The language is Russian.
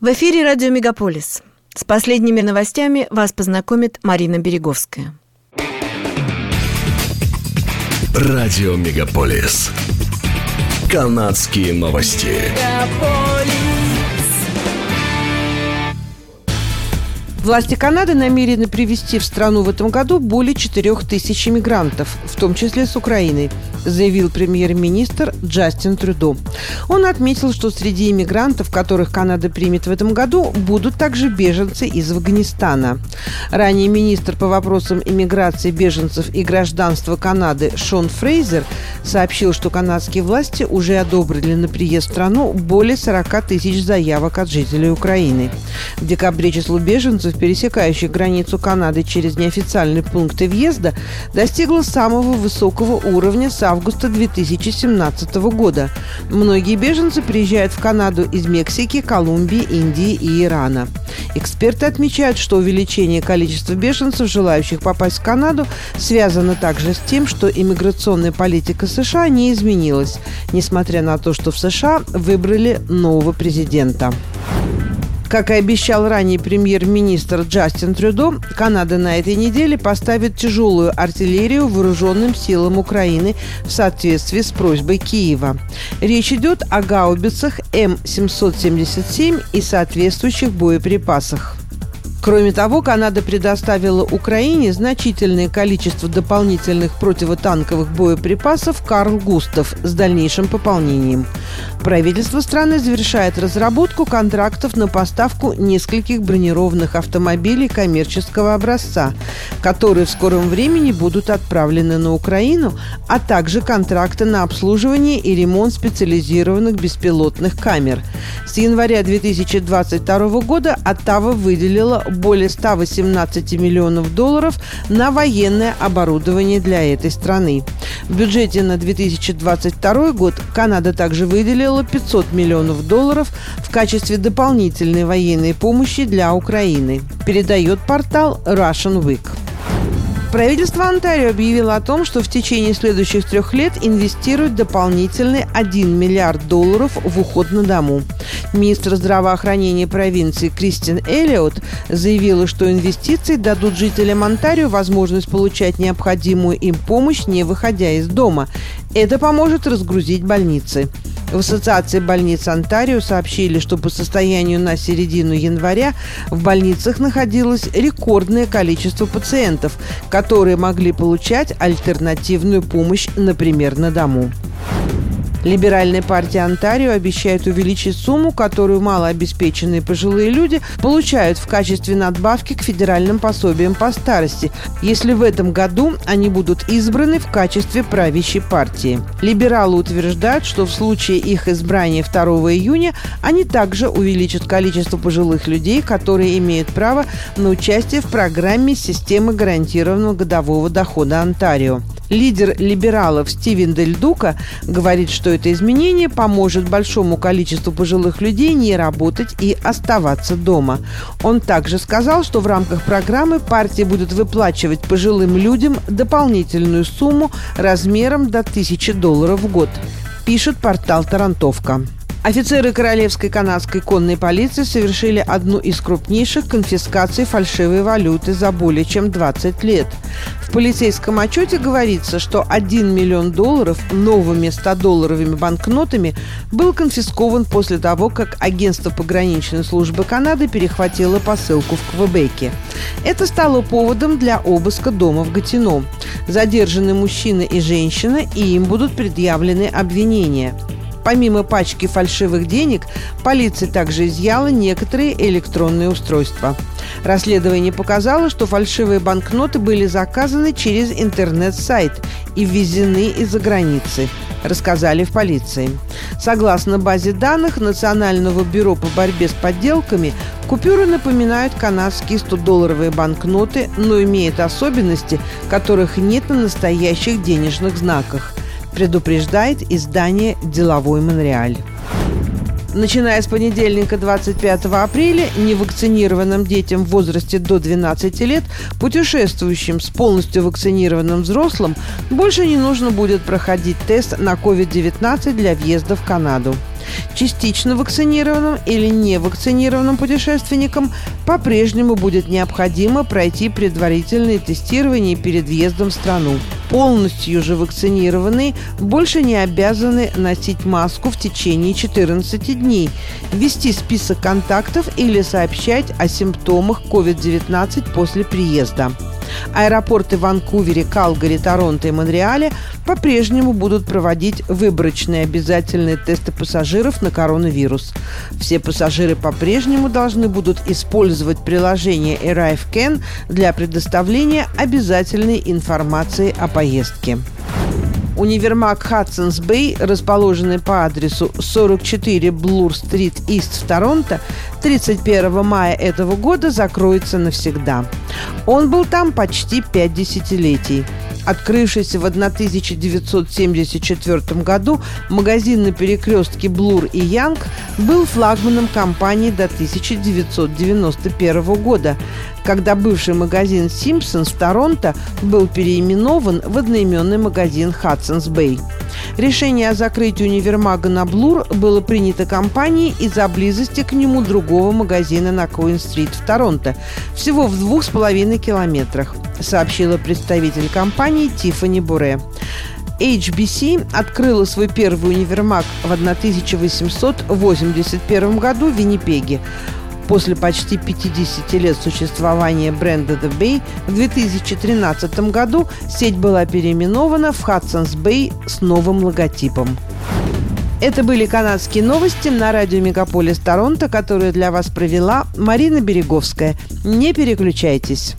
В эфире радио «Мегаполис». С последними новостями вас познакомит Марина Береговская. Радио «Мегаполис». Канадские новости. Власти Канады намерены привести в страну в этом году более 4 тысяч иммигрантов, в том числе с Украины, заявил премьер-министр Джастин Трюдо. Он отметил, что среди иммигрантов, которых Канада примет в этом году, будут также беженцы из Афганистана. Ранее министр по вопросам иммиграции беженцев и гражданства Канады Шон Фрейзер сообщил, что канадские власти уже одобрили на приезд в страну более 40 тысяч заявок от жителей Украины. В декабре число беженцев, пересекающих границу Канады через неофициальные пункты въезда, достигло самого высокого уровня с августа 2017 года. Многие беженцы приезжают в Канаду из Мексики, Колумбии, Индии и Ирана. Эксперты отмечают, что увеличение количества беженцев, желающих попасть в Канаду, связано также с тем, что иммиграционная политика США не изменилась, несмотря на то, что в США выбрали нового президента. Как и обещал ранее премьер-министр Джастин Трюдо, Канада на этой неделе поставит тяжелую артиллерию вооруженным силам Украины в соответствии с просьбой Киева. Речь идет о гаубицах М777 и соответствующих боеприпасах. Кроме того, Канада предоставила Украине значительное количество дополнительных противотанковых боеприпасов «Карл Густав» с дальнейшим пополнением. Правительство страны завершает разработку контрактов на поставку нескольких бронированных автомобилей коммерческого образца, которые в скором времени будут отправлены на Украину, а также контракты на обслуживание и ремонт специализированных беспилотных камер. С января 2022 года Оттава выделила более 118 миллионов долларов на военное оборудование для этой страны. В бюджете на 2022 год Канада также выделила 500 миллионов долларов в качестве дополнительной военной помощи для Украины, передает портал Russian Week. Правительство Онтарио объявило о том, что в течение следующих трех лет инвестирует дополнительный 1 миллиард долларов в уход на дому. Министр здравоохранения провинции Кристин Эллиот заявила, что инвестиции дадут жителям Онтарио возможность получать необходимую им помощь, не выходя из дома. Это поможет разгрузить больницы. В Ассоциации больниц Онтарио сообщили, что по состоянию на середину января в больницах находилось рекордное количество пациентов, которые могли получать альтернативную помощь, например, на дому. Либеральная партия Онтарио обещает увеличить сумму, которую малообеспеченные пожилые люди получают в качестве надбавки к федеральным пособиям по старости, если в этом году они будут избраны в качестве правящей партии. Либералы утверждают, что в случае их избрания 2 июня они также увеличат количество пожилых людей, которые имеют право на участие в программе системы гарантированного годового дохода Онтарио. Лидер либералов Стивен Дель Дука говорит, что это изменение поможет большому количеству пожилых людей не работать и оставаться дома. Он также сказал, что в рамках программы партия будет выплачивать пожилым людям дополнительную сумму размером до 1000 долларов в год, пишет портал «Тарантовка». Офицеры Королевской канадской конной полиции совершили одну из крупнейших конфискаций фальшивой валюты за более чем 20 лет. В полицейском отчете говорится, что 1 миллион долларов новыми 100-долларовыми банкнотами был конфискован после того, как агентство пограничной службы Канады перехватило посылку в Квебеке. Это стало поводом для обыска дома в Гатино. Задержаны мужчина и женщина, и им будут предъявлены обвинения. Помимо пачки фальшивых денег, полиция также изъяла некоторые электронные устройства. Расследование показало, что фальшивые банкноты были заказаны через интернет-сайт и ввезены из-за границы, рассказали в полиции. Согласно базе данных Национального бюро по борьбе с подделками, купюры напоминают канадские 100-долларовые банкноты, но имеют особенности, которых нет на настоящих денежных знаках – предупреждает издание «Деловой Монреаль». Начиная с понедельника 25 апреля невакцинированным детям в возрасте до 12 лет, путешествующим с полностью вакцинированным взрослым, больше не нужно будет проходить тест на COVID-19 для въезда в Канаду. Частично вакцинированным или невакцинированным путешественникам по-прежнему будет необходимо пройти предварительное тестирование перед въездом в страну. Полностью же вакцинированные больше не обязаны носить маску в течение 14 дней, вести список контактов или сообщать о симптомах COVID-19 после приезда. Аэропорты в Ванкувере, Калгари, Торонто и Монреале по-прежнему будут проводить выборочные обязательные тесты пассажиров на коронавирус. Все пассажиры по-прежнему должны будут использовать приложение ArriveCan для предоставления обязательной информации о поездке. Универмаг Хадсонс Бэй, расположенный по адресу 44 Блур-стрит Ист в Торонто, 31 мая этого года закроется навсегда. Он был там почти пять десятилетий. Открывшийся в 1974 году магазин на перекрестке Блур и Янг был флагманом компании до 1991 года, когда бывший магазин «Симпсонс» в Торонто был переименован в одноименный магазин «Хадсонс Бэй». Решение о закрытии универмага на Блур было принято компанией из-за близости к нему другого магазина на Куин-стрит в Торонто, всего в двух с половиной километрах, сообщила представитель компании Тиффани Буре. HBC открыла свой первый универмаг в 1881 году в Виннипеге. После почти 50 лет существования бренда The Bay в 2013 году сеть была переименована в Hudson's Bay с новым логотипом. Это были канадские новости на радио Мегаполис Торонто, которые для вас провела Марина Береговская. Не переключайтесь.